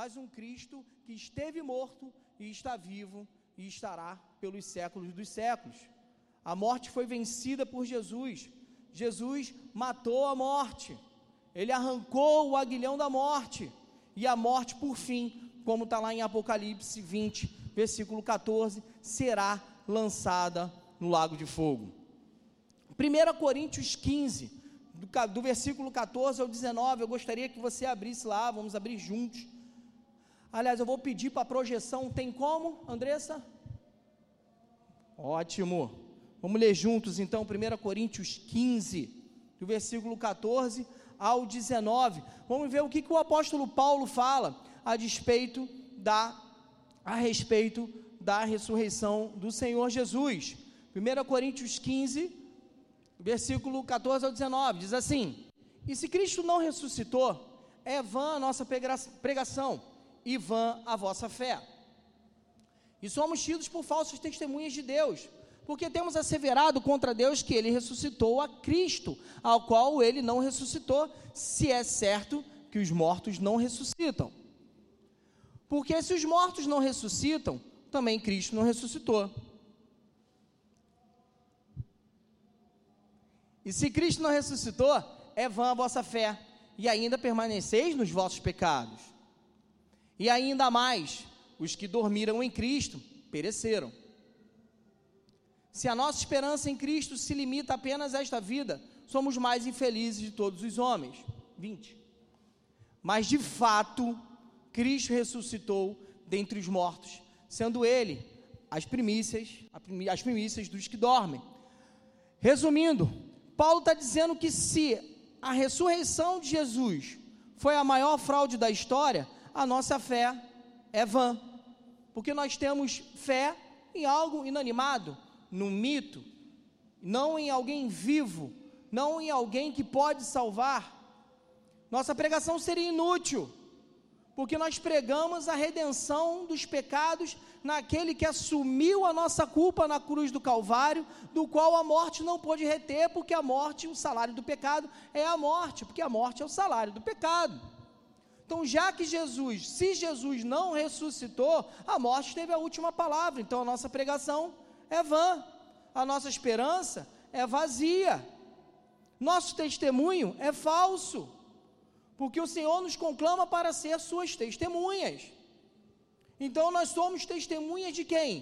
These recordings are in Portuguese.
Mas um Cristo que esteve morto e está vivo e estará pelos séculos dos séculos. A morte foi vencida por Jesus. Jesus matou a morte. Ele arrancou o aguilhão da morte. E a morte, por fim, como está lá em Apocalipse 20, versículo 14, será lançada no lago de fogo. 1 Coríntios 15, do, do versículo 14 ao 19, eu gostaria que você abrisse lá, vamos abrir juntos. Aliás, eu vou pedir para a projeção, tem como, Andressa? Ótimo. Vamos ler juntos então 1 Coríntios 15, do versículo 14 ao 19. Vamos ver o que, que o apóstolo Paulo fala a despeito da a respeito da ressurreição do Senhor Jesus. 1 Coríntios 15, versículo 14 ao 19, diz assim: E se Cristo não ressuscitou, é vã a nossa pregação e vã a vossa fé. E somos tidos por falsos testemunhas de Deus, porque temos asseverado contra Deus que ele ressuscitou a Cristo, ao qual ele não ressuscitou, se é certo que os mortos não ressuscitam. Porque se os mortos não ressuscitam, também Cristo não ressuscitou. E se Cristo não ressuscitou, é vã a vossa fé, e ainda permaneceis nos vossos pecados. E ainda mais, os que dormiram em Cristo pereceram. Se a nossa esperança em Cristo se limita apenas a esta vida, somos mais infelizes de todos os homens. 20. Mas de fato, Cristo ressuscitou dentre os mortos, sendo Ele as primícias, as primícias dos que dormem. Resumindo, Paulo está dizendo que se a ressurreição de Jesus foi a maior fraude da história, a nossa fé é vã, porque nós temos fé em algo inanimado, num mito, não em alguém vivo, não em alguém que pode salvar. Nossa pregação seria inútil porque nós pregamos a redenção dos pecados naquele que assumiu a nossa culpa na cruz do Calvário, do qual a morte não pôde reter, porque a morte, o salário do pecado é a morte, porque a morte é o salário do pecado. Então, já que Jesus, se Jesus não ressuscitou, a morte teve a última palavra, então a nossa pregação é vã, a nossa esperança é vazia, nosso testemunho é falso porque o Senhor nos conclama para ser suas testemunhas. Então nós somos testemunhas de quem?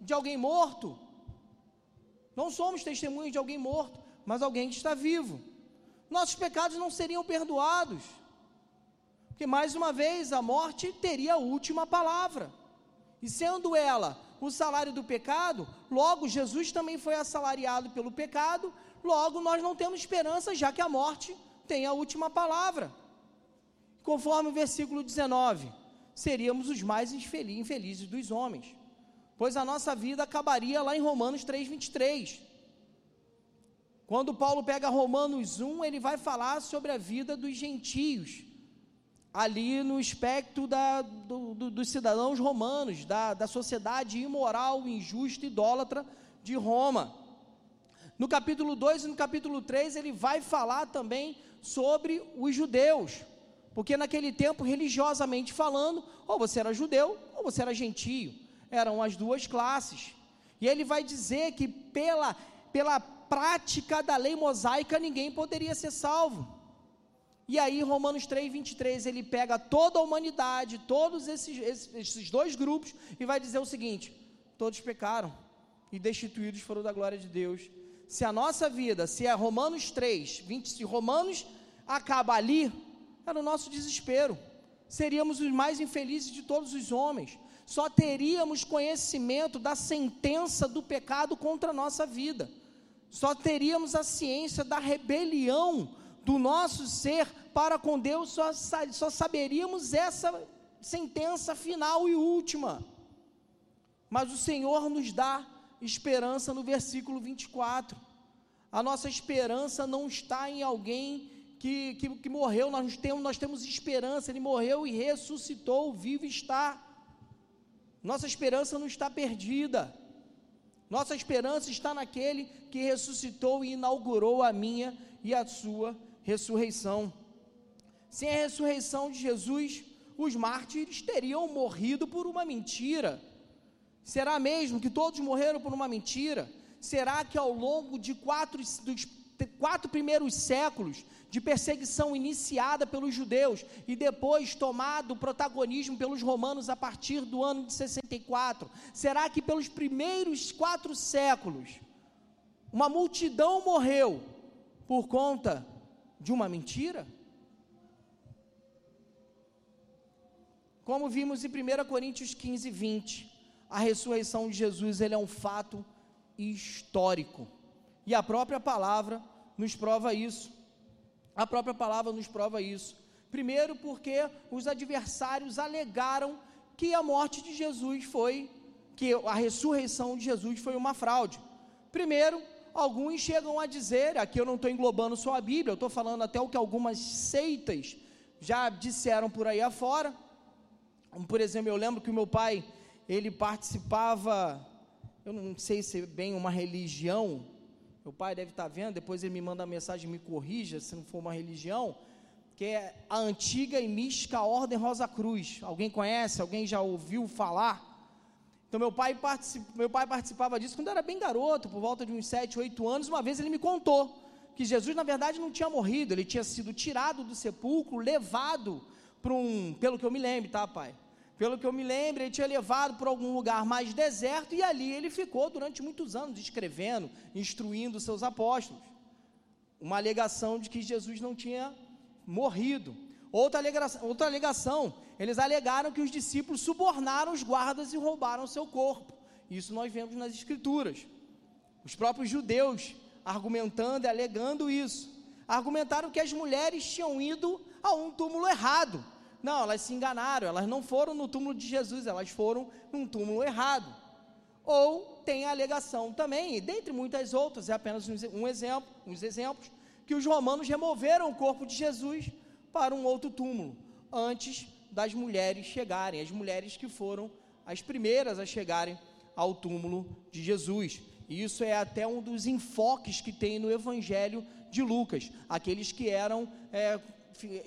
De alguém morto? Não somos testemunhas de alguém morto, mas alguém que está vivo. Nossos pecados não seriam perdoados, porque mais uma vez a morte teria a última palavra, e sendo ela o salário do pecado, logo Jesus também foi assalariado pelo pecado, logo nós não temos esperança, já que a morte tem a última palavra. Conforme o versículo 19, seríamos os mais infelizes dos homens, pois a nossa vida acabaria lá em Romanos 3,23. Quando Paulo pega Romanos 1, ele vai falar sobre a vida dos gentios, ali no espectro da, do, do, dos cidadãos romanos, da, da sociedade imoral, injusta, idólatra de Roma. No capítulo 2 e no capítulo 3, ele vai falar também sobre os judeus. Porque naquele tempo, religiosamente falando, ou você era judeu ou você era gentio. Eram as duas classes. E ele vai dizer que pela, pela prática da lei mosaica ninguém poderia ser salvo. E aí, Romanos 3, 23, ele pega toda a humanidade, todos esses, esses, dois grupos, e vai dizer o seguinte: todos pecaram e destituídos foram da glória de Deus. Se a nossa vida, se é Romanos 3, 20, se Romanos acaba ali, era o nosso desespero. Seríamos os mais infelizes de todos os homens. Só teríamos conhecimento da sentença do pecado contra a nossa vida. Só teríamos a ciência da rebelião do nosso ser para com Deus, só, só saberíamos essa sentença final e última. Mas o Senhor nos dá esperança no versículo 24. A nossa esperança não está em alguém que, que, que morreu, nós temos, nós temos esperança, ele morreu e ressuscitou, vivo está. Nossa esperança não está perdida. Nossa esperança está naquele que ressuscitou e inaugurou a minha e a sua ressurreição. Sem a ressurreição de Jesus, os mártires teriam morrido por uma mentira. Será mesmo que todos morreram por uma mentira? Será que ao longo de quatro, dos quatro primeiros séculos de perseguição iniciada pelos judeus e depois tomado protagonismo pelos romanos a partir do ano de 64, será que pelos primeiros quatro séculos uma multidão morreu por conta de uma mentira? Como vimos em 1 Coríntios 15, 20, a ressurreição de Jesus ele é um fato histórico. E a própria palavra nos prova isso. A própria palavra nos prova isso. Primeiro, porque os adversários alegaram que a morte de Jesus foi, que a ressurreição de Jesus foi uma fraude. Primeiro, alguns chegam a dizer, aqui eu não estou englobando só a Bíblia, eu estou falando até o que algumas seitas já disseram por aí afora, por exemplo, eu lembro que o meu pai, ele participava, eu não sei se é bem uma religião, meu pai deve estar vendo, depois ele me manda uma mensagem, me corrija se não for uma religião, que é a antiga e mística Ordem Rosa Cruz. Alguém conhece? Alguém já ouviu falar? Então meu pai, meu pai participava disso quando eu era bem garoto, por volta de uns 7, 8 anos. Uma vez ele me contou que Jesus na verdade não tinha morrido, ele tinha sido tirado do sepulcro, levado para um, pelo que eu me lembro, tá, pai? Pelo que eu me lembro, ele tinha levado para algum lugar mais deserto e ali ele ficou durante muitos anos escrevendo, instruindo seus apóstolos. Uma alegação de que Jesus não tinha morrido. Outra alegação, outra alegação, eles alegaram que os discípulos subornaram os guardas e roubaram seu corpo. Isso nós vemos nas escrituras. Os próprios judeus argumentando e alegando isso. Argumentaram que as mulheres tinham ido a um túmulo errado. Não, elas se enganaram, elas não foram no túmulo de Jesus, elas foram num túmulo errado. Ou tem a alegação também, dentre muitas outras, é apenas um exemplo, uns exemplos, que os romanos removeram o corpo de Jesus para um outro túmulo, antes das mulheres chegarem, as mulheres que foram as primeiras a chegarem ao túmulo de Jesus. E isso é até um dos enfoques que tem no Evangelho de Lucas, aqueles que eram é,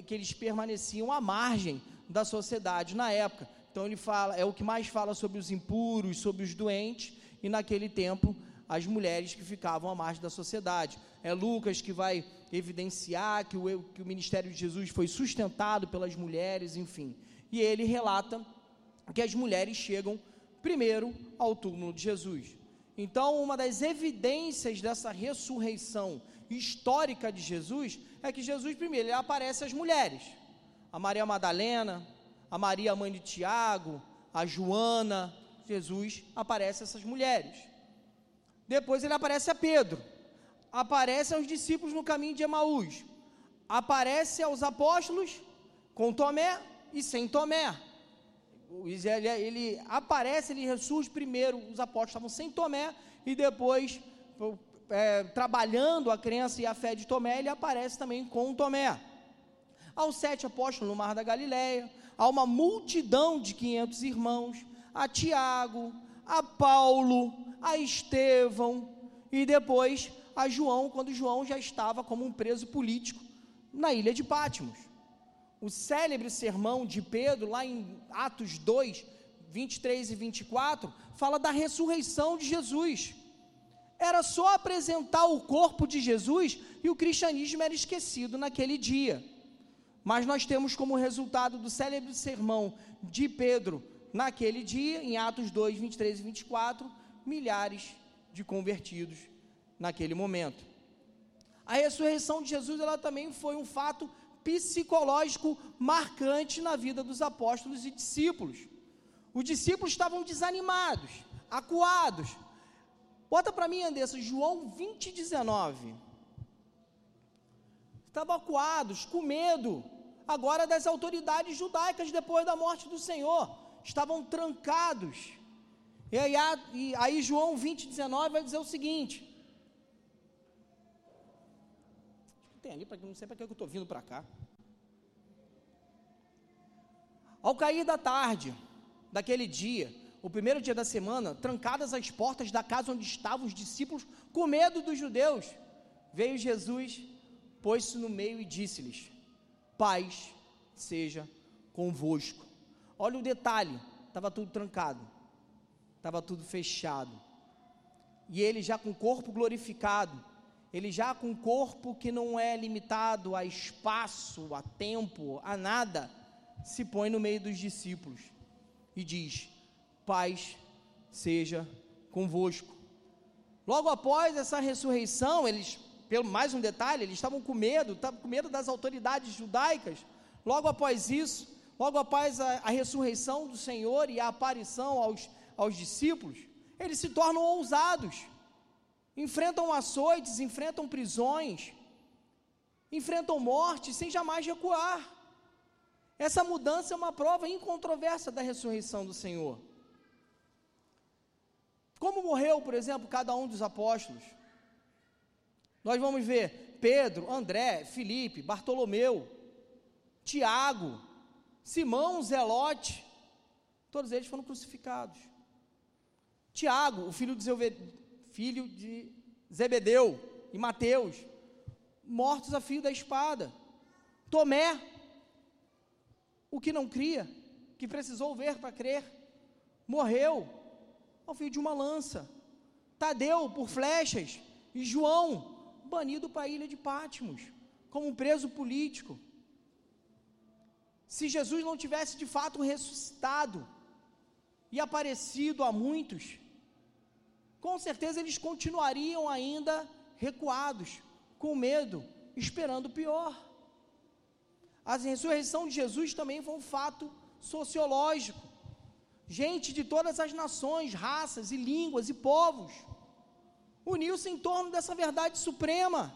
que eles permaneciam à margem da sociedade na época. Então ele fala, é o que mais fala sobre os impuros, sobre os doentes, e naquele tempo as mulheres que ficavam à margem da sociedade. É Lucas que vai evidenciar que o, que o ministério de Jesus foi sustentado pelas mulheres, enfim. E ele relata que as mulheres chegam primeiro ao túmulo de Jesus. Então, uma das evidências dessa ressurreição histórica de Jesus é que Jesus, primeiro, ele aparece às mulheres. A Maria Madalena, a Maria, mãe de Tiago, a Joana, Jesus aparece a essas mulheres. Depois ele aparece a Pedro, aparece aos discípulos no caminho de Emaús, aparece aos apóstolos com Tomé e sem Tomé. Ele, ele aparece, ele ressurge primeiro, os apóstolos estavam sem Tomé, e depois é, trabalhando a crença e a fé de Tomé, ele aparece também com Tomé. Aos sete apóstolos no Mar da Galileia, há uma multidão de 500 irmãos, a Tiago, a Paulo, a Estevão e depois a João, quando João já estava como um preso político na ilha de Pátimos. O célebre sermão de Pedro, lá em Atos 2, 23 e 24, fala da ressurreição de Jesus era só apresentar o corpo de Jesus e o cristianismo era esquecido naquele dia. Mas nós temos como resultado do célebre sermão de Pedro naquele dia, em Atos 2, 23 e 24, milhares de convertidos naquele momento. A ressurreição de Jesus ela também foi um fato psicológico marcante na vida dos apóstolos e discípulos. Os discípulos estavam desanimados, acuados, Bota para mim, Andressa, João 20, 19. Estavam acuados, com medo, agora das autoridades judaicas depois da morte do Senhor. Estavam trancados. E aí, aí João 20, 19 vai dizer o seguinte. Tem ali, não sei para que eu estou vindo para cá. Ao cair da tarde daquele dia, o primeiro dia da semana, trancadas as portas da casa onde estavam os discípulos, com medo dos judeus, veio Jesus, pôs-se no meio e disse-lhes: Paz seja convosco. Olha o detalhe: estava tudo trancado, estava tudo fechado. E ele já com o corpo glorificado, ele já com um corpo que não é limitado a espaço, a tempo, a nada, se põe no meio dos discípulos e diz: Paz seja convosco. Logo após essa ressurreição, eles, pelo mais um detalhe, eles estavam com medo, estavam com medo das autoridades judaicas. Logo após isso, logo após a, a ressurreição do Senhor e a aparição aos, aos discípulos, eles se tornam ousados, enfrentam açoites, enfrentam prisões, enfrentam morte sem jamais recuar. Essa mudança é uma prova incontroversa da ressurreição do Senhor. Como morreu, por exemplo, cada um dos apóstolos? Nós vamos ver Pedro, André, Felipe, Bartolomeu, Tiago, Simão, Zelote, todos eles foram crucificados. Tiago, o filho de, filho de Zebedeu e Mateus, mortos a fio da espada. Tomé, o que não cria, que precisou ver para crer, morreu ao fio de uma lança. Tadeu por flechas e João banido para a ilha de Pátimos como um preso político. Se Jesus não tivesse de fato ressuscitado e aparecido a muitos, com certeza eles continuariam ainda recuados, com medo, esperando o pior. A ressurreição de Jesus também foi um fato sociológico gente de todas as nações, raças e línguas e povos, uniu-se em torno dessa verdade suprema.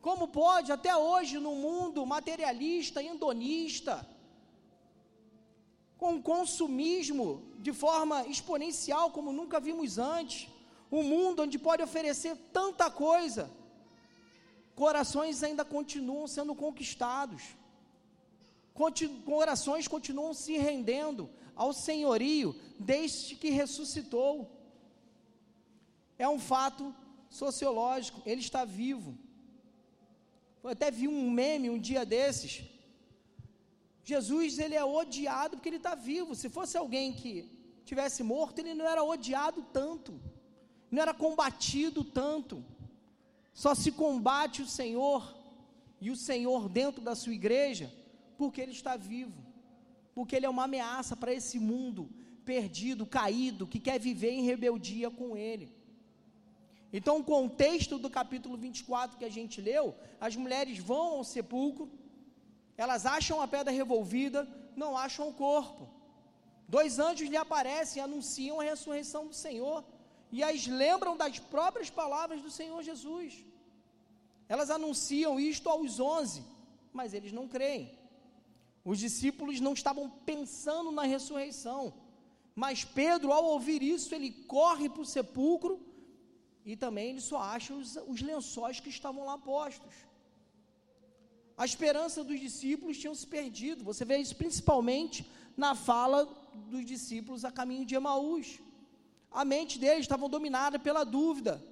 Como pode, até hoje, no mundo materialista, indonista, com consumismo de forma exponencial como nunca vimos antes, um mundo onde pode oferecer tanta coisa, corações ainda continuam sendo conquistados, corações continuam se rendendo ao senhorio desde que ressuscitou. É um fato sociológico, ele está vivo. Eu até vi um meme um dia desses. Jesus, ele é odiado porque ele está vivo. Se fosse alguém que tivesse morto, ele não era odiado tanto, não era combatido tanto. Só se combate o Senhor e o Senhor dentro da sua igreja porque ele está vivo porque ele é uma ameaça para esse mundo perdido, caído, que quer viver em rebeldia com ele. Então, o contexto do capítulo 24 que a gente leu, as mulheres vão ao sepulcro, elas acham a pedra revolvida, não acham o corpo. Dois anjos lhe aparecem e anunciam a ressurreição do Senhor, e as lembram das próprias palavras do Senhor Jesus. Elas anunciam isto aos onze, mas eles não creem. Os discípulos não estavam pensando na ressurreição. Mas Pedro, ao ouvir isso, ele corre para o sepulcro e também ele só acha os, os lençóis que estavam lá postos. A esperança dos discípulos tinha se perdido. Você vê isso principalmente na fala dos discípulos a caminho de Emaús. A mente deles estava dominada pela dúvida.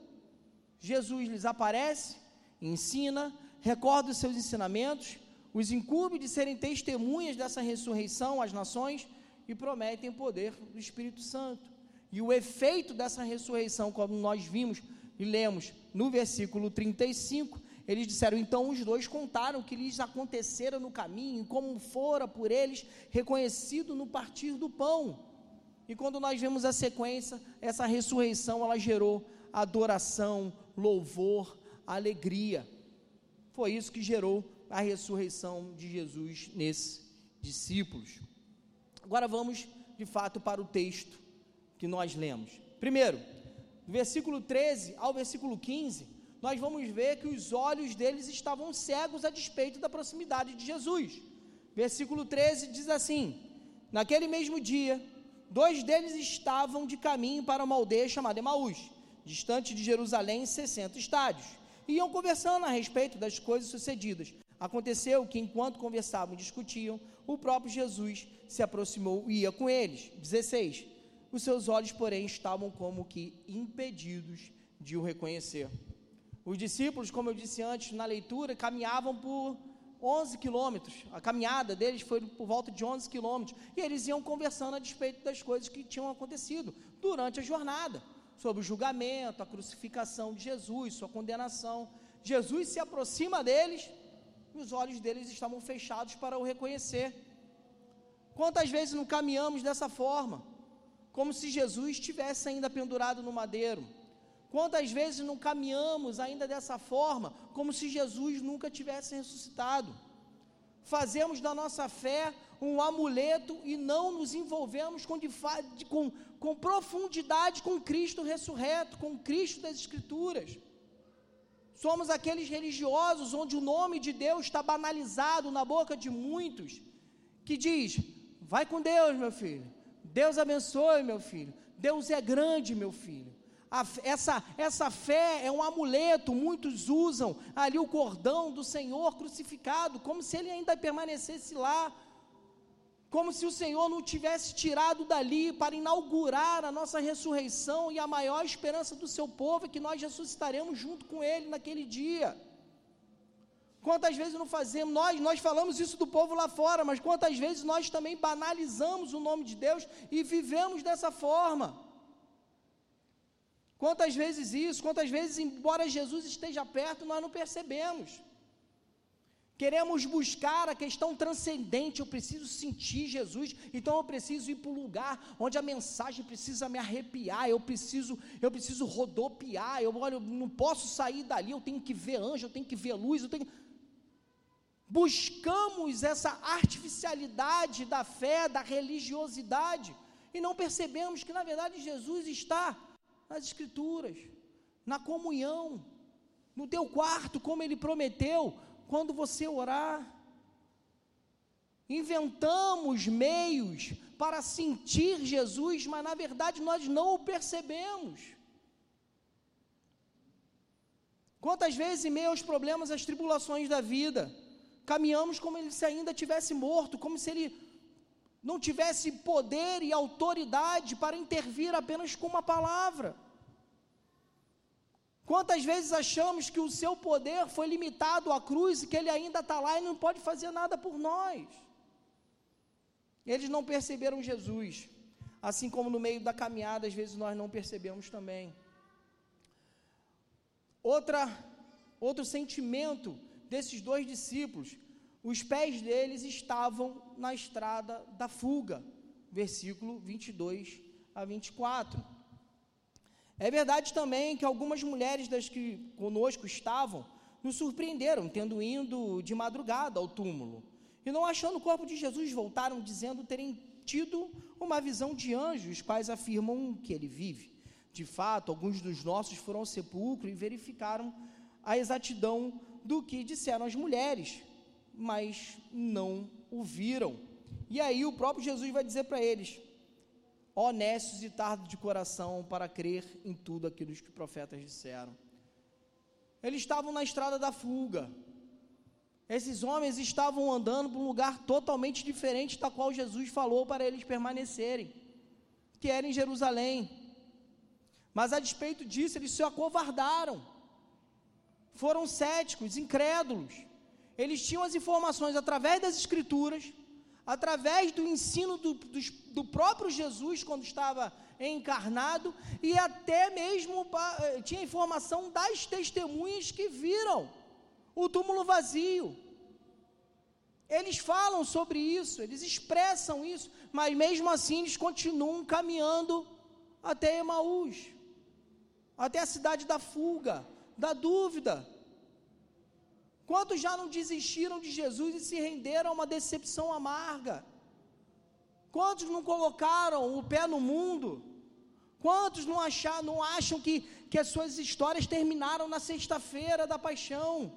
Jesus lhes aparece, ensina, recorda os seus ensinamentos, os incumbe de serem testemunhas dessa ressurreição às nações e prometem poder do Espírito Santo. E o efeito dessa ressurreição, como nós vimos e lemos no versículo 35, eles disseram: então os dois contaram o que lhes acontecera no caminho, como fora por eles reconhecido no partir do pão. E quando nós vemos a sequência, essa ressurreição ela gerou adoração, louvor, alegria. Foi isso que gerou a ressurreição de Jesus nesses discípulos. Agora vamos, de fato, para o texto que nós lemos. Primeiro, do versículo 13 ao versículo 15, nós vamos ver que os olhos deles estavam cegos a despeito da proximidade de Jesus. Versículo 13 diz assim: Naquele mesmo dia, dois deles estavam de caminho para uma aldeia chamada Emaús, distante de Jerusalém 60 estádios. Iam conversando a respeito das coisas sucedidas. Aconteceu que, enquanto conversavam e discutiam, o próprio Jesus se aproximou e ia com eles. 16. Os seus olhos, porém, estavam como que impedidos de o reconhecer. Os discípulos, como eu disse antes na leitura, caminhavam por 11 quilômetros. A caminhada deles foi por volta de 11 quilômetros. E eles iam conversando a despeito das coisas que tinham acontecido durante a jornada sobre o julgamento, a crucificação de Jesus, sua condenação. Jesus se aproxima deles e os olhos deles estavam fechados para o reconhecer. Quantas vezes não caminhamos dessa forma? Como se Jesus estivesse ainda pendurado no madeiro. Quantas vezes não caminhamos ainda dessa forma, como se Jesus nunca tivesse ressuscitado? Fazemos da nossa fé um amuleto e não nos envolvemos com, com, com profundidade com Cristo ressurreto, com Cristo das Escrituras. Somos aqueles religiosos onde o nome de Deus está banalizado na boca de muitos, que diz: vai com Deus, meu filho. Deus abençoe, meu filho. Deus é grande, meu filho. A, essa, essa fé é um amuleto, muitos usam ali o cordão do Senhor crucificado, como se ele ainda permanecesse lá, como se o Senhor não tivesse tirado dali para inaugurar a nossa ressurreição e a maior esperança do seu povo é que nós ressuscitaremos junto com ele naquele dia. Quantas vezes não fazemos, nós, nós falamos isso do povo lá fora, mas quantas vezes nós também banalizamos o nome de Deus e vivemos dessa forma? Quantas vezes isso, quantas vezes, embora Jesus esteja perto, nós não percebemos. Queremos buscar a questão transcendente, eu preciso sentir Jesus, então eu preciso ir para um lugar onde a mensagem precisa me arrepiar, eu preciso, eu preciso rodopiar, eu olha, eu não posso sair dali, eu tenho que ver anjo, eu tenho que ver luz, eu tenho buscamos essa artificialidade da fé, da religiosidade, e não percebemos que na verdade Jesus está nas Escrituras, na comunhão, no teu quarto, como Ele prometeu, quando você orar. Inventamos meios para sentir Jesus, mas na verdade nós não o percebemos. Quantas vezes, em meio aos problemas, às tribulações da vida, caminhamos como ele se ainda tivesse morto, como se ele não tivesse poder e autoridade para intervir apenas com uma palavra. Quantas vezes achamos que o seu poder foi limitado à cruz e que ele ainda está lá e não pode fazer nada por nós? Eles não perceberam Jesus, assim como no meio da caminhada, às vezes nós não percebemos também. Outra, outro sentimento desses dois discípulos, os pés deles estavam na estrada da fuga, versículo 22 a 24. É verdade também que algumas mulheres das que conosco estavam nos surpreenderam, tendo indo de madrugada ao túmulo. E não achando o corpo de Jesus, voltaram dizendo terem tido uma visão de anjos, os pais afirmam que ele vive. De fato, alguns dos nossos foram ao sepulcro e verificaram a exatidão do que disseram as mulheres, mas não o viram. E aí o próprio Jesus vai dizer para eles: honestos e tardos de coração para crer em tudo aquilo que os profetas disseram. Eles estavam na estrada da fuga. Esses homens estavam andando para um lugar totalmente diferente da qual Jesus falou para eles permanecerem, que era em Jerusalém. Mas a despeito disso, eles se acovardaram. Foram céticos, incrédulos. Eles tinham as informações através das escrituras, através do ensino do, do, do próprio Jesus quando estava encarnado e até mesmo eh, tinha informação das testemunhas que viram o túmulo vazio. Eles falam sobre isso, eles expressam isso, mas mesmo assim eles continuam caminhando até Emaús, até a cidade da fuga, da dúvida. Quantos já não desistiram de Jesus e se renderam a uma decepção amarga? Quantos não colocaram o pé no mundo? Quantos não, achar, não acham que, que as suas histórias terminaram na sexta-feira da paixão?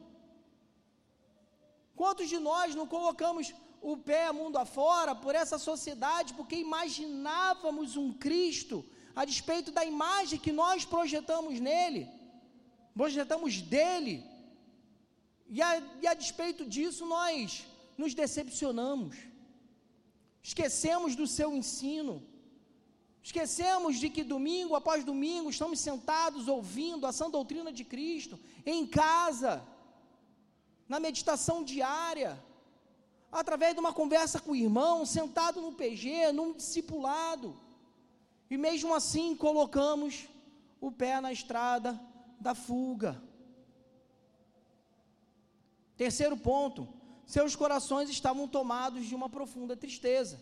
Quantos de nós não colocamos o pé mundo afora por essa sociedade porque imaginávamos um Cristo a despeito da imagem que nós projetamos nele, projetamos dele? E a, e a despeito disso, nós nos decepcionamos, esquecemos do seu ensino, esquecemos de que domingo após domingo estamos sentados ouvindo a sã doutrina de Cristo, em casa, na meditação diária, através de uma conversa com o irmão, sentado no PG, num discipulado. E mesmo assim colocamos o pé na estrada da fuga. Terceiro ponto, seus corações estavam tomados de uma profunda tristeza.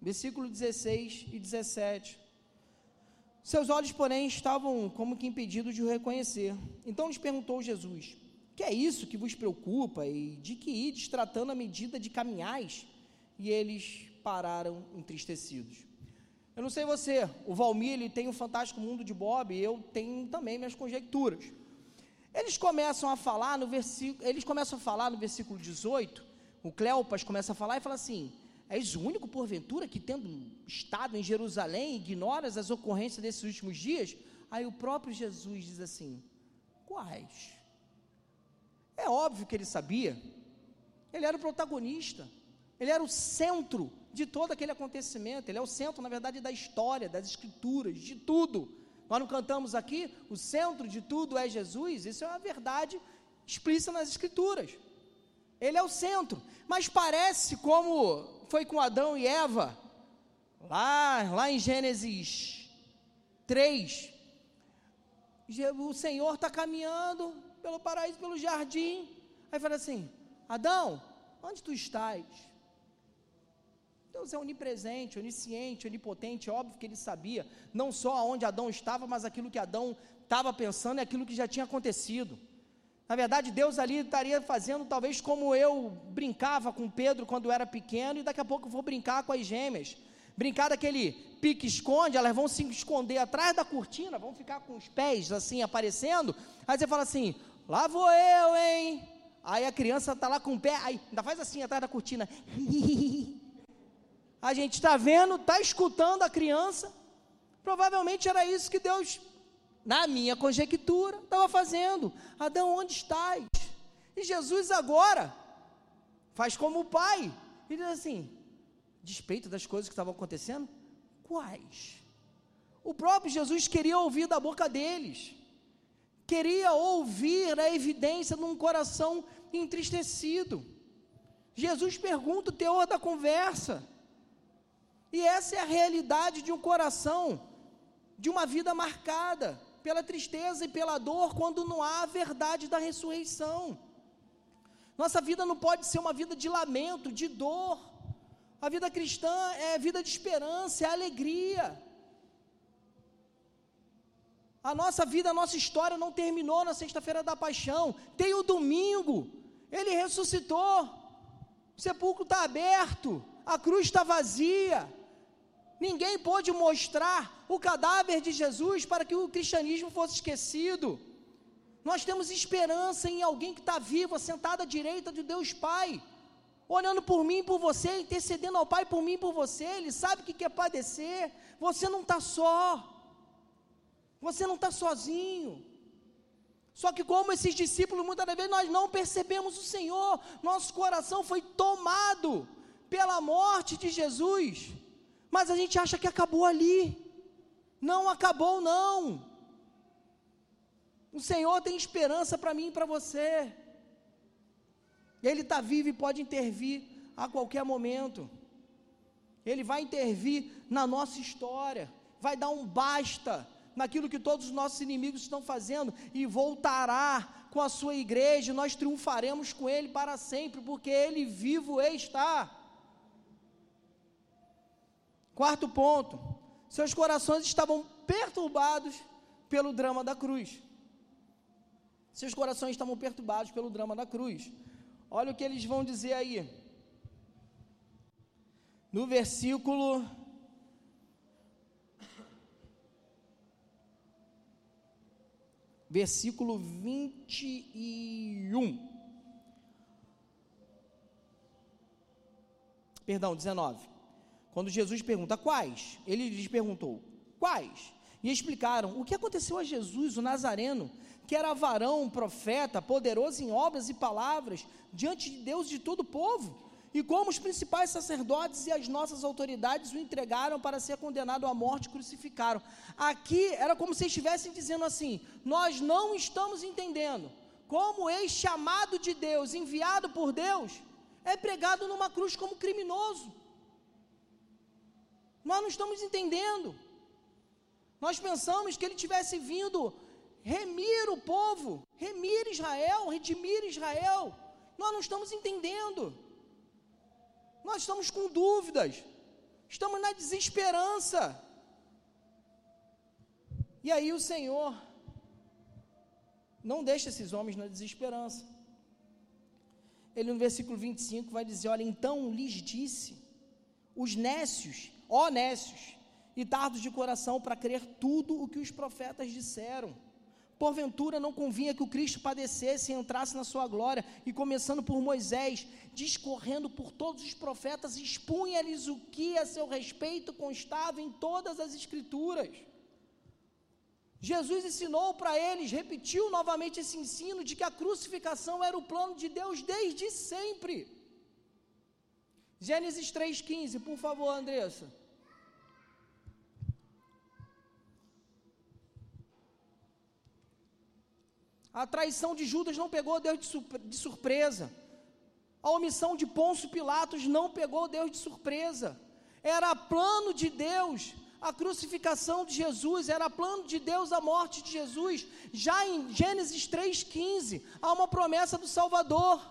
Versículo 16 e 17. Seus olhos, porém, estavam como que impedidos de o reconhecer. Então lhes perguntou Jesus: Que é isso que vos preocupa e de que ides tratando a medida de caminhais? E eles pararam entristecidos. Eu não sei você, o Valmir ele tem o Fantástico Mundo de Bob, e eu tenho também minhas conjecturas. Eles começam a falar no versículo, eles começam a falar no versículo 18, o Cleopas começa a falar e fala assim: És o único, porventura, que tendo estado em Jerusalém, ignoras as ocorrências desses últimos dias? Aí o próprio Jesus diz assim: Quais? É óbvio que ele sabia, ele era o protagonista, ele era o centro de todo aquele acontecimento, ele é o centro, na verdade, da história, das escrituras, de tudo. Nós não cantamos aqui, o centro de tudo é Jesus, isso é uma verdade explícita nas Escrituras. Ele é o centro, mas parece como foi com Adão e Eva, lá, lá em Gênesis 3. O Senhor está caminhando pelo paraíso, pelo jardim. Aí fala assim: Adão, onde tu estás? Deus é onipresente, onisciente, onipotente, óbvio que ele sabia, não só aonde Adão estava, mas aquilo que Adão estava pensando e aquilo que já tinha acontecido. Na verdade, Deus ali estaria fazendo talvez como eu brincava com Pedro quando era pequeno, e daqui a pouco eu vou brincar com as gêmeas. Brincar daquele pique-esconde, elas vão se esconder atrás da cortina, vão ficar com os pés assim aparecendo. Aí você fala assim: lá vou eu, hein? Aí a criança está lá com o pé, aí ainda faz assim atrás da cortina. a gente está vendo, está escutando a criança. Provavelmente era isso que Deus, na minha conjectura, estava fazendo. Adão, onde estás? E Jesus agora faz como o pai. Ele diz assim: despeito das coisas que estavam acontecendo, quais? O próprio Jesus queria ouvir da boca deles, queria ouvir a evidência de um coração entristecido. Jesus pergunta o teor da conversa. E essa é a realidade de um coração, de uma vida marcada pela tristeza e pela dor, quando não há a verdade da ressurreição. Nossa vida não pode ser uma vida de lamento, de dor. A vida cristã é vida de esperança, é alegria. A nossa vida, a nossa história não terminou na sexta-feira da paixão. Tem o domingo, ele ressuscitou. O sepulcro está aberto, a cruz está vazia. Ninguém pôde mostrar o cadáver de Jesus para que o cristianismo fosse esquecido. Nós temos esperança em alguém que está vivo, sentado à direita de Deus Pai, olhando por mim e por você, intercedendo ao Pai por mim e por você. Ele sabe o que quer padecer. Você não está só. Você não está sozinho. Só que, como esses discípulos, muitas vezes nós não percebemos o Senhor, nosso coração foi tomado pela morte de Jesus mas a gente acha que acabou ali. Não acabou, não. O Senhor tem esperança para mim e para você. Ele está vivo e pode intervir a qualquer momento. Ele vai intervir na nossa história, vai dar um basta naquilo que todos os nossos inimigos estão fazendo e voltará com a sua igreja. Nós triunfaremos com ele para sempre, porque ele vivo está. Quarto ponto, seus corações estavam perturbados pelo drama da cruz. Seus corações estavam perturbados pelo drama da cruz. Olha o que eles vão dizer aí. No versículo versículo 21. Perdão, 19. Quando Jesus pergunta quais, ele lhes perguntou quais, e explicaram o que aconteceu a Jesus, o Nazareno, que era varão, profeta, poderoso em obras e palavras, diante de Deus e de todo o povo, e como os principais sacerdotes e as nossas autoridades o entregaram para ser condenado à morte e crucificaram. Aqui era como se estivessem dizendo assim: Nós não estamos entendendo como ex-chamado de Deus, enviado por Deus, é pregado numa cruz como criminoso. Nós não estamos entendendo. Nós pensamos que ele tivesse vindo remir o povo, remir Israel, redimir Israel. Nós não estamos entendendo. Nós estamos com dúvidas. Estamos na desesperança. E aí o Senhor não deixa esses homens na desesperança. Ele no versículo 25 vai dizer: Olha, então lhes disse, os nécios, nécios, e tardos de coração para crer tudo o que os profetas disseram. Porventura não convinha que o Cristo padecesse e entrasse na sua glória, e começando por Moisés, discorrendo por todos os profetas, expunha-lhes o que a seu respeito constava em todas as Escrituras. Jesus ensinou para eles, repetiu novamente esse ensino de que a crucificação era o plano de Deus desde sempre. Gênesis 3,15, por favor, Andressa. A traição de Judas não pegou Deus de surpresa. A omissão de Pôncio Pilatos não pegou Deus de surpresa. Era plano de Deus a crucificação de Jesus, era plano de Deus a morte de Jesus. Já em Gênesis 3,15, há uma promessa do Salvador.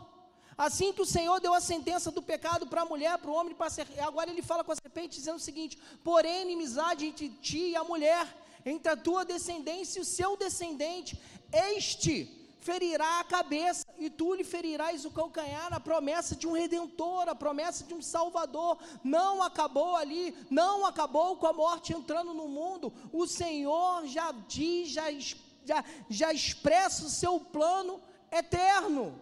Assim que o Senhor deu a sentença do pecado para a mulher, para o homem, para ser, agora ele fala com a serpente, dizendo o seguinte: porém, inimizade entre ti e a mulher, entre a tua descendência e o seu descendente, este ferirá a cabeça e tu lhe ferirás o calcanhar, a promessa de um redentor, a promessa de um salvador, não acabou ali, não acabou com a morte entrando no mundo, o Senhor já diz, já, já, já expressa o seu plano eterno,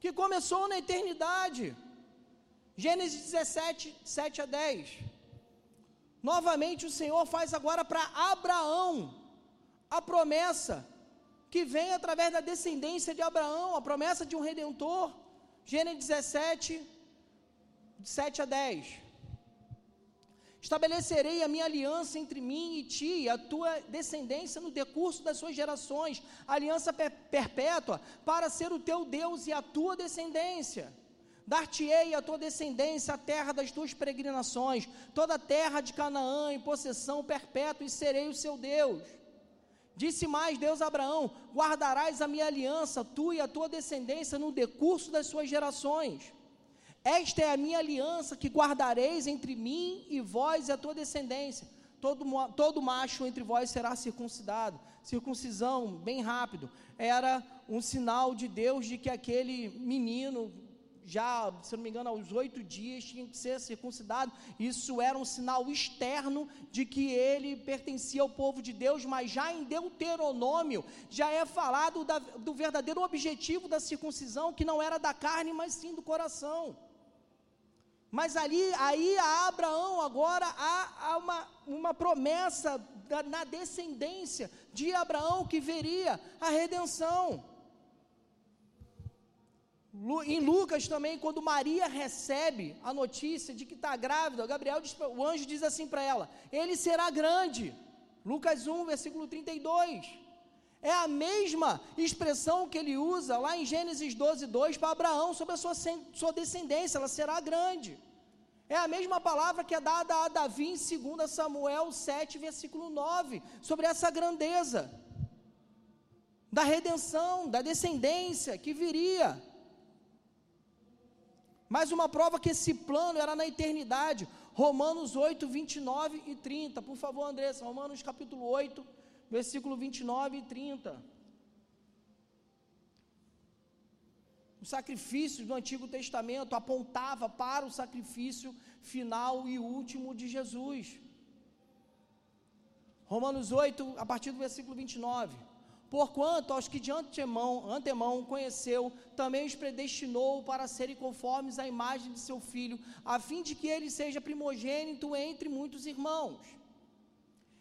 que começou na eternidade, Gênesis 17, 7 a 10, Novamente o Senhor faz agora para Abraão a promessa que vem através da descendência de Abraão, a promessa de um redentor. Gênesis 17, 7 a 10. Estabelecerei a minha aliança entre mim e ti, e a tua descendência no decurso das suas gerações, aliança perpétua, para ser o teu Deus e a tua descendência. Dar-te-ei a tua descendência a terra das tuas peregrinações, toda a terra de Canaã em possessão perpétua, e serei o seu Deus. Disse mais Deus a Abraão: Guardarás a minha aliança, tu e a tua descendência, no decurso das suas gerações. Esta é a minha aliança que guardareis entre mim e vós e a tua descendência. Todo, todo macho entre vós será circuncidado. Circuncisão, bem rápido, era um sinal de Deus de que aquele menino já, se não me engano, aos oito dias tinha que ser circuncidado. Isso era um sinal externo de que ele pertencia ao povo de Deus, mas já em Deuteronômio já é falado da, do verdadeiro objetivo da circuncisão, que não era da carne, mas sim do coração. Mas ali, aí a Abraão agora há, há uma, uma promessa da, na descendência de Abraão que veria a redenção. Em Lucas também, quando Maria recebe a notícia de que está grávida, Gabriel diz, o anjo diz assim para ela: Ele será grande. Lucas 1, versículo 32. É a mesma expressão que ele usa lá em Gênesis 12, 2 para Abraão sobre a sua, sua descendência, ela será grande. É a mesma palavra que é dada a Davi em 2 Samuel 7, versículo 9, sobre essa grandeza da redenção, da descendência que viria. Mais uma prova que esse plano era na eternidade. Romanos 8, 29 e 30. Por favor, Andressa, Romanos capítulo 8, versículo 29 e 30. O sacrifício do Antigo Testamento apontava para o sacrifício final e último de Jesus. Romanos 8, a partir do versículo 29. Porquanto aos que de antemão, antemão conheceu, também os predestinou para serem conformes à imagem de seu filho, a fim de que ele seja primogênito entre muitos irmãos.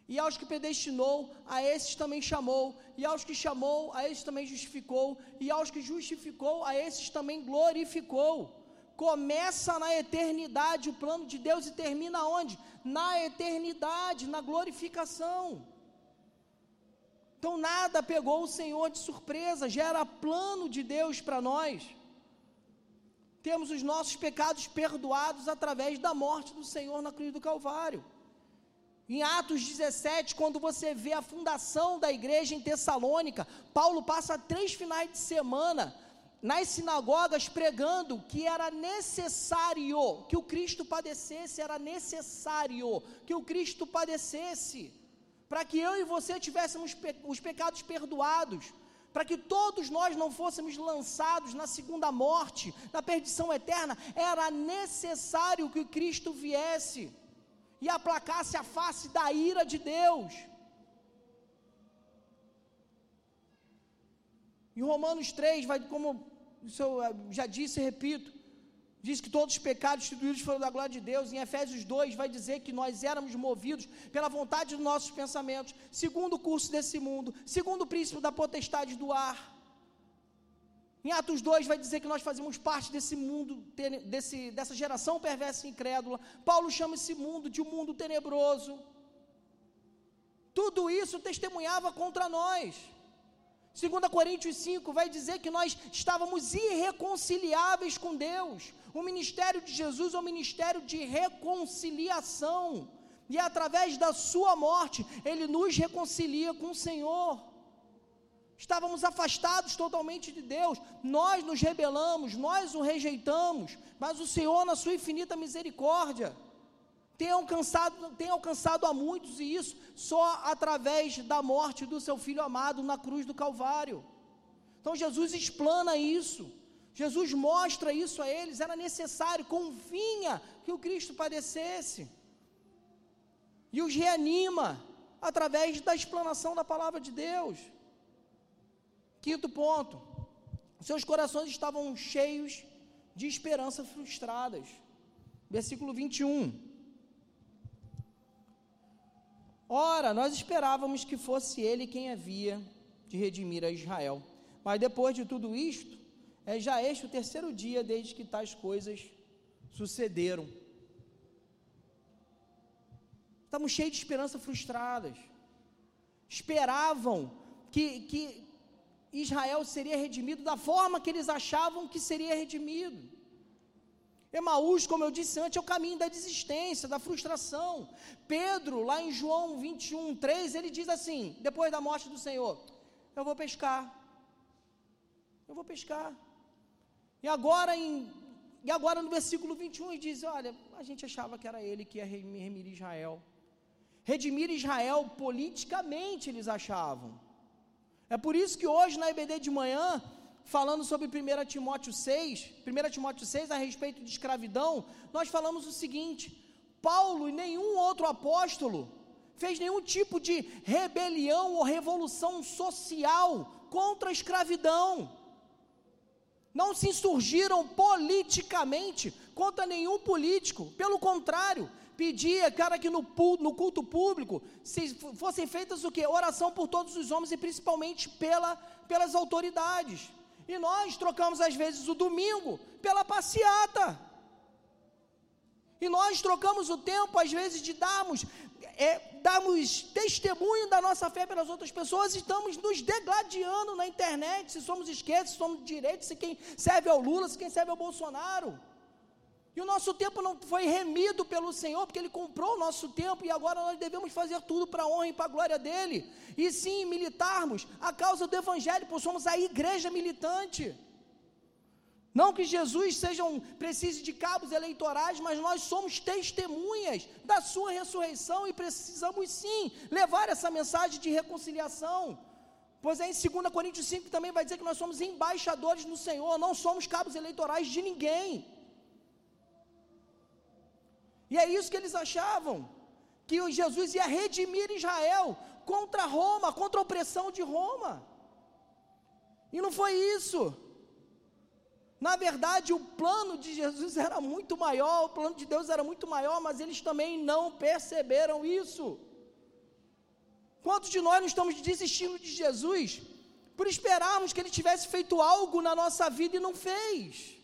E aos que predestinou, a esses também chamou, e aos que chamou, a esses também justificou, e aos que justificou, a esses também glorificou. Começa na eternidade o plano de Deus e termina onde? Na eternidade, na glorificação. Então nada pegou o Senhor de surpresa, já era plano de Deus para nós. Temos os nossos pecados perdoados através da morte do Senhor na cruz do Calvário. Em Atos 17, quando você vê a fundação da igreja em Tessalônica, Paulo passa três finais de semana nas sinagogas pregando que era necessário que o Cristo padecesse, era necessário que o Cristo padecesse para que eu e você tivéssemos pe os pecados perdoados, para que todos nós não fôssemos lançados na segunda morte, na perdição eterna, era necessário que Cristo viesse e aplacasse a face da ira de Deus. Em Romanos 3, vai, como eu já disse e repito, diz que todos os pecados instituídos foram da glória de Deus. Em Efésios 2 vai dizer que nós éramos movidos pela vontade dos nossos pensamentos, segundo o curso desse mundo, segundo o princípio da potestade do ar. Em Atos 2 vai dizer que nós fazemos parte desse mundo, desse, dessa geração perversa e incrédula. Paulo chama esse mundo de um mundo tenebroso. Tudo isso testemunhava contra nós. 2 Coríntios 5 vai dizer que nós estávamos irreconciliáveis com Deus. O ministério de Jesus é um ministério de reconciliação. E através da sua morte, ele nos reconcilia com o Senhor. Estávamos afastados totalmente de Deus, nós nos rebelamos, nós o rejeitamos, mas o Senhor, na sua infinita misericórdia, tem alcançado, tem alcançado a muitos, e isso só através da morte do seu filho amado na cruz do Calvário. Então Jesus explana isso, Jesus mostra isso a eles, era necessário, convinha que o Cristo padecesse, e os reanima através da explanação da palavra de Deus. Quinto ponto, seus corações estavam cheios de esperanças frustradas. Versículo 21. Ora, nós esperávamos que fosse ele quem havia de redimir a Israel. Mas depois de tudo isto, é já este o terceiro dia desde que tais coisas sucederam. Estamos cheios de esperança frustradas. Esperavam que, que Israel seria redimido da forma que eles achavam que seria redimido. Emaús, como eu disse antes, é o caminho da desistência, da frustração. Pedro, lá em João 21, 3, ele diz assim: depois da morte do Senhor, eu vou pescar. Eu vou pescar. E agora, em, e agora no versículo 21, ele diz: Olha, a gente achava que era ele que ia remir Israel. Redimir Israel politicamente eles achavam. É por isso que hoje na EBD de manhã falando sobre 1 Timóteo 6, 1 Timóteo 6 a respeito de escravidão, nós falamos o seguinte: Paulo e nenhum outro apóstolo fez nenhum tipo de rebelião ou revolução social contra a escravidão. Não se insurgiram politicamente contra nenhum político, pelo contrário, pedia, cara, que no, no culto público se fossem feitas o que? Oração por todos os homens e principalmente pela, pelas autoridades. E nós trocamos às vezes o domingo pela passeata. E nós trocamos o tempo, às vezes, de darmos, é, darmos testemunho da nossa fé pelas outras pessoas, estamos nos degladiando na internet, se somos esquerdos, se somos direitos, se quem serve ao Lula, se quem serve ao Bolsonaro. E o nosso tempo não foi remido pelo Senhor, porque Ele comprou o nosso tempo e agora nós devemos fazer tudo para a honra e para a glória dEle. E sim, militarmos a causa do Evangelho, pois somos a igreja militante. Não que Jesus seja um, precise de cabos eleitorais, mas nós somos testemunhas da Sua ressurreição e precisamos sim levar essa mensagem de reconciliação. Pois é, em 2 Coríntios 5 também vai dizer que nós somos embaixadores no Senhor, não somos cabos eleitorais de ninguém. E é isso que eles achavam, que Jesus ia redimir Israel contra Roma, contra a opressão de Roma. E não foi isso. Na verdade, o plano de Jesus era muito maior, o plano de Deus era muito maior, mas eles também não perceberam isso. Quantos de nós não estamos desistindo de Jesus por esperarmos que ele tivesse feito algo na nossa vida e não fez?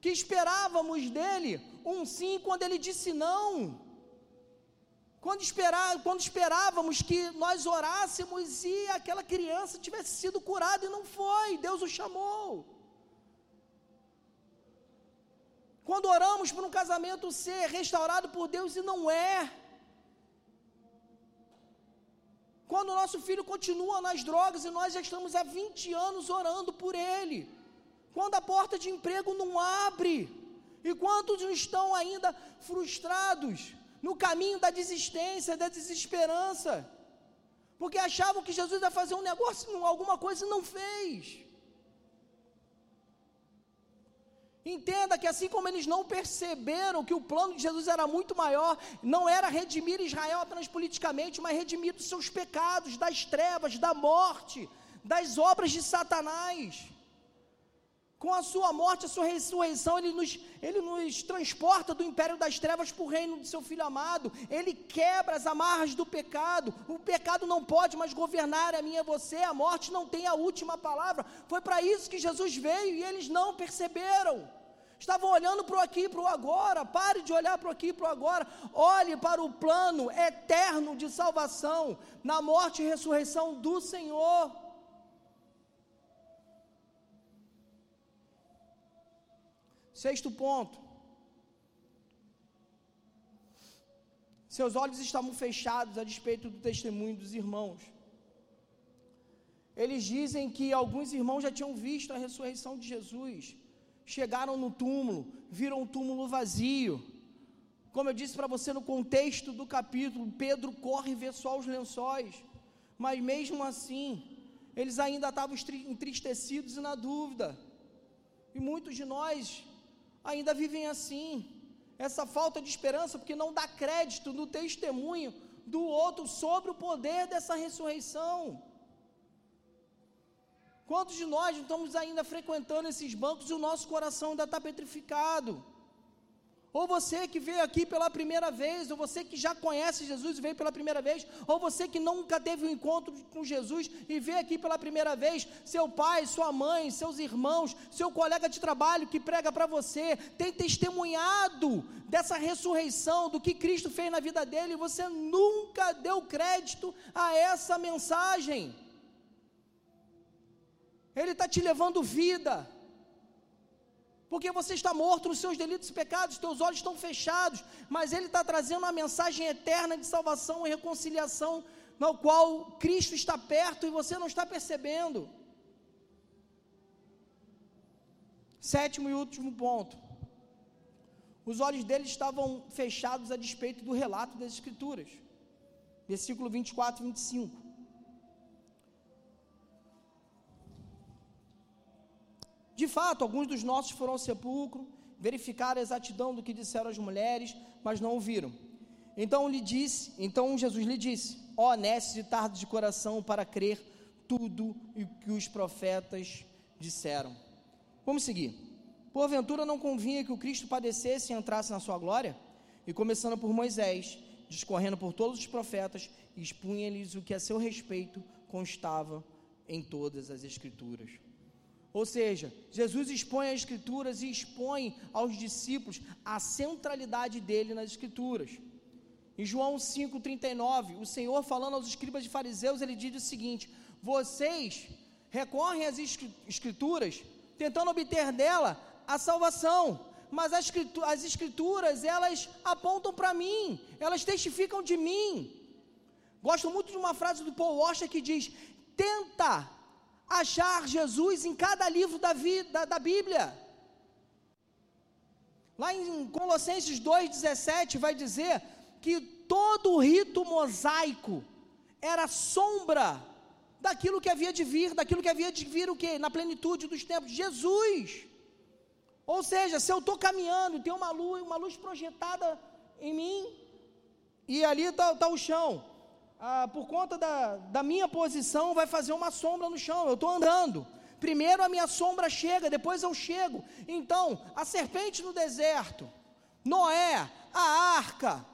Que esperávamos dele um sim quando ele disse não. Quando, esperar, quando esperávamos que nós orássemos e aquela criança tivesse sido curada e não foi, Deus o chamou. Quando oramos por um casamento ser restaurado por Deus e não é. Quando o nosso filho continua nas drogas e nós já estamos há 20 anos orando por ele. Quando a porta de emprego não abre. E quantos estão ainda frustrados? No caminho da desistência, da desesperança, porque achavam que Jesus ia fazer um negócio, alguma coisa e não fez. Entenda que assim como eles não perceberam que o plano de Jesus era muito maior, não era redimir Israel apenas politicamente, mas redimir dos seus pecados, das trevas, da morte, das obras de Satanás. Com a sua morte, a sua ressurreição, ele nos, ele nos transporta do império das trevas para o reino do seu Filho amado. Ele quebra as amarras do pecado. O pecado não pode mais governar a mim e você. A morte não tem a última palavra. Foi para isso que Jesus veio e eles não perceberam. Estavam olhando para o aqui e para o agora. Pare de olhar para o aqui e para o agora. Olhe para o plano eterno de salvação na morte e ressurreição do Senhor. Sexto ponto. Seus olhos estavam fechados a despeito do testemunho dos irmãos. Eles dizem que alguns irmãos já tinham visto a ressurreição de Jesus. Chegaram no túmulo, viram o túmulo vazio. Como eu disse para você no contexto do capítulo, Pedro corre e vê só os lençóis. Mas mesmo assim, eles ainda estavam entristecidos e na dúvida. E muitos de nós ainda vivem assim. Essa falta de esperança, porque não dá crédito no testemunho do outro sobre o poder dessa ressurreição. Quantos de nós estamos ainda frequentando esses bancos e o nosso coração ainda está petrificado? Ou você que veio aqui pela primeira vez, ou você que já conhece Jesus e veio pela primeira vez, ou você que nunca teve um encontro com Jesus e veio aqui pela primeira vez, seu pai, sua mãe, seus irmãos, seu colega de trabalho que prega para você, tem testemunhado dessa ressurreição, do que Cristo fez na vida dele, e você nunca deu crédito a essa mensagem. Ele está te levando vida porque você está morto nos seus delitos e pecados, teus olhos estão fechados, mas Ele está trazendo uma mensagem eterna de salvação e reconciliação, no qual Cristo está perto e você não está percebendo. Sétimo e último ponto. Os olhos dele estavam fechados a despeito do relato das Escrituras. Versículo 24 e 25. De fato, alguns dos nossos foram ao sepulcro, verificaram a exatidão do que disseram as mulheres, mas não ouviram. Então lhe disse, então Jesus lhe disse: Ó honestos e tardo de coração para crer tudo o que os profetas disseram. Vamos seguir. Porventura não convinha que o Cristo padecesse e entrasse na sua glória? E começando por Moisés, discorrendo por todos os profetas, expunha-lhes o que a seu respeito constava em todas as Escrituras. Ou seja, Jesus expõe as Escrituras e expõe aos discípulos a centralidade dele nas Escrituras. Em João 5,39, o Senhor falando aos escribas e fariseus, ele diz o seguinte: Vocês recorrem às Escrituras tentando obter dela a salvação, mas as Escrituras, as escrituras elas apontam para mim, elas testificam de mim. Gosto muito de uma frase do Paul Washer que diz: Tenta achar Jesus em cada livro da, vida, da Bíblia. Lá em Colossenses 2,17 vai dizer que todo o rito mosaico era sombra daquilo que havia de vir, daquilo que havia de vir o que? Na plenitude dos tempos, Jesus. Ou seja, se eu estou caminhando, tem uma luz, uma luz projetada em mim, e ali está tá o chão ah, por conta da, da minha posição, vai fazer uma sombra no chão. Eu estou andando. Primeiro a minha sombra chega, depois eu chego. Então, a serpente no deserto, Noé, a arca,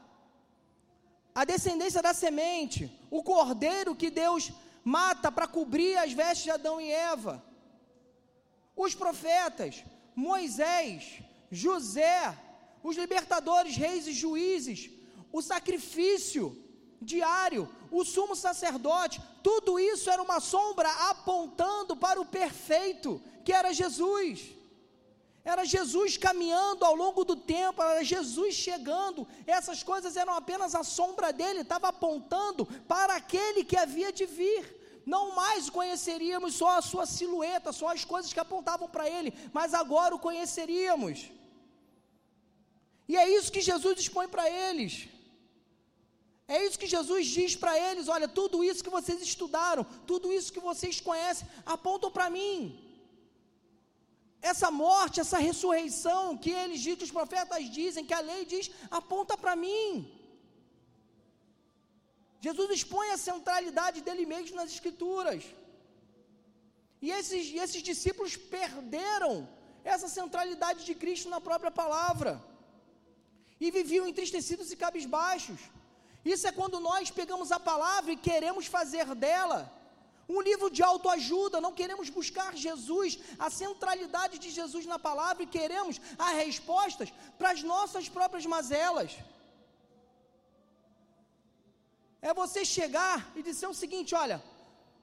a descendência da semente, o cordeiro que Deus mata para cobrir as vestes de Adão e Eva, os profetas, Moisés, José, os libertadores, reis e juízes, o sacrifício diário, o sumo sacerdote, tudo isso era uma sombra apontando para o perfeito, que era Jesus. Era Jesus caminhando ao longo do tempo, era Jesus chegando. Essas coisas eram apenas a sombra dele, estava apontando para aquele que havia de vir. Não mais conheceríamos só a sua silhueta, só as coisas que apontavam para ele, mas agora o conheceríamos. E é isso que Jesus expõe para eles. É isso que Jesus diz para eles: olha, tudo isso que vocês estudaram, tudo isso que vocês conhecem, apontam para mim. Essa morte, essa ressurreição que eles dizem, que os profetas dizem, que a lei diz, aponta para mim. Jesus expõe a centralidade dele mesmo nas Escrituras. E esses, esses discípulos perderam essa centralidade de Cristo na própria palavra. E viviam entristecidos e cabisbaixos. Isso é quando nós pegamos a palavra e queremos fazer dela um livro de autoajuda, não queremos buscar Jesus, a centralidade de Jesus na palavra e queremos as respostas para as nossas próprias mazelas. É você chegar e dizer o seguinte: olha,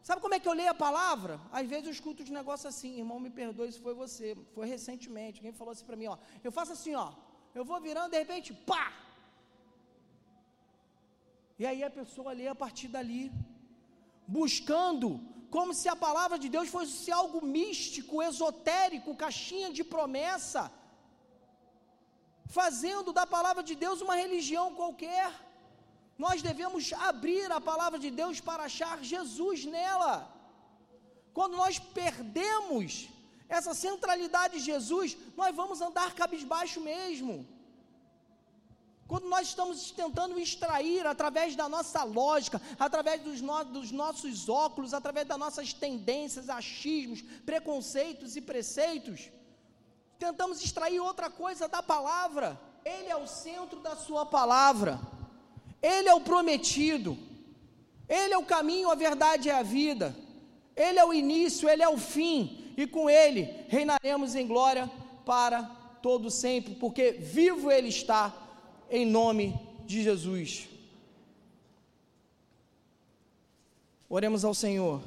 sabe como é que eu leio a palavra? Às vezes eu escuto de negócio assim, irmão, me perdoe se foi você, foi recentemente, alguém falou assim para mim, ó, eu faço assim, ó, eu vou virando, de repente, pá, e aí a pessoa lê a partir dali, buscando, como se a palavra de Deus fosse algo místico, esotérico, caixinha de promessa, fazendo da palavra de Deus uma religião qualquer. Nós devemos abrir a palavra de Deus para achar Jesus nela. Quando nós perdemos essa centralidade de Jesus, nós vamos andar cabisbaixo mesmo. Quando nós estamos tentando extrair através da nossa lógica, através dos, no, dos, nossos óculos, através das nossas tendências, achismos, preconceitos e preceitos, tentamos extrair outra coisa da palavra. Ele é o centro da sua palavra, ele é o prometido, ele é o caminho, a verdade e a vida, ele é o início, ele é o fim, e com ele reinaremos em glória para todo sempre, porque vivo ele está em nome de Jesus. Oremos ao Senhor.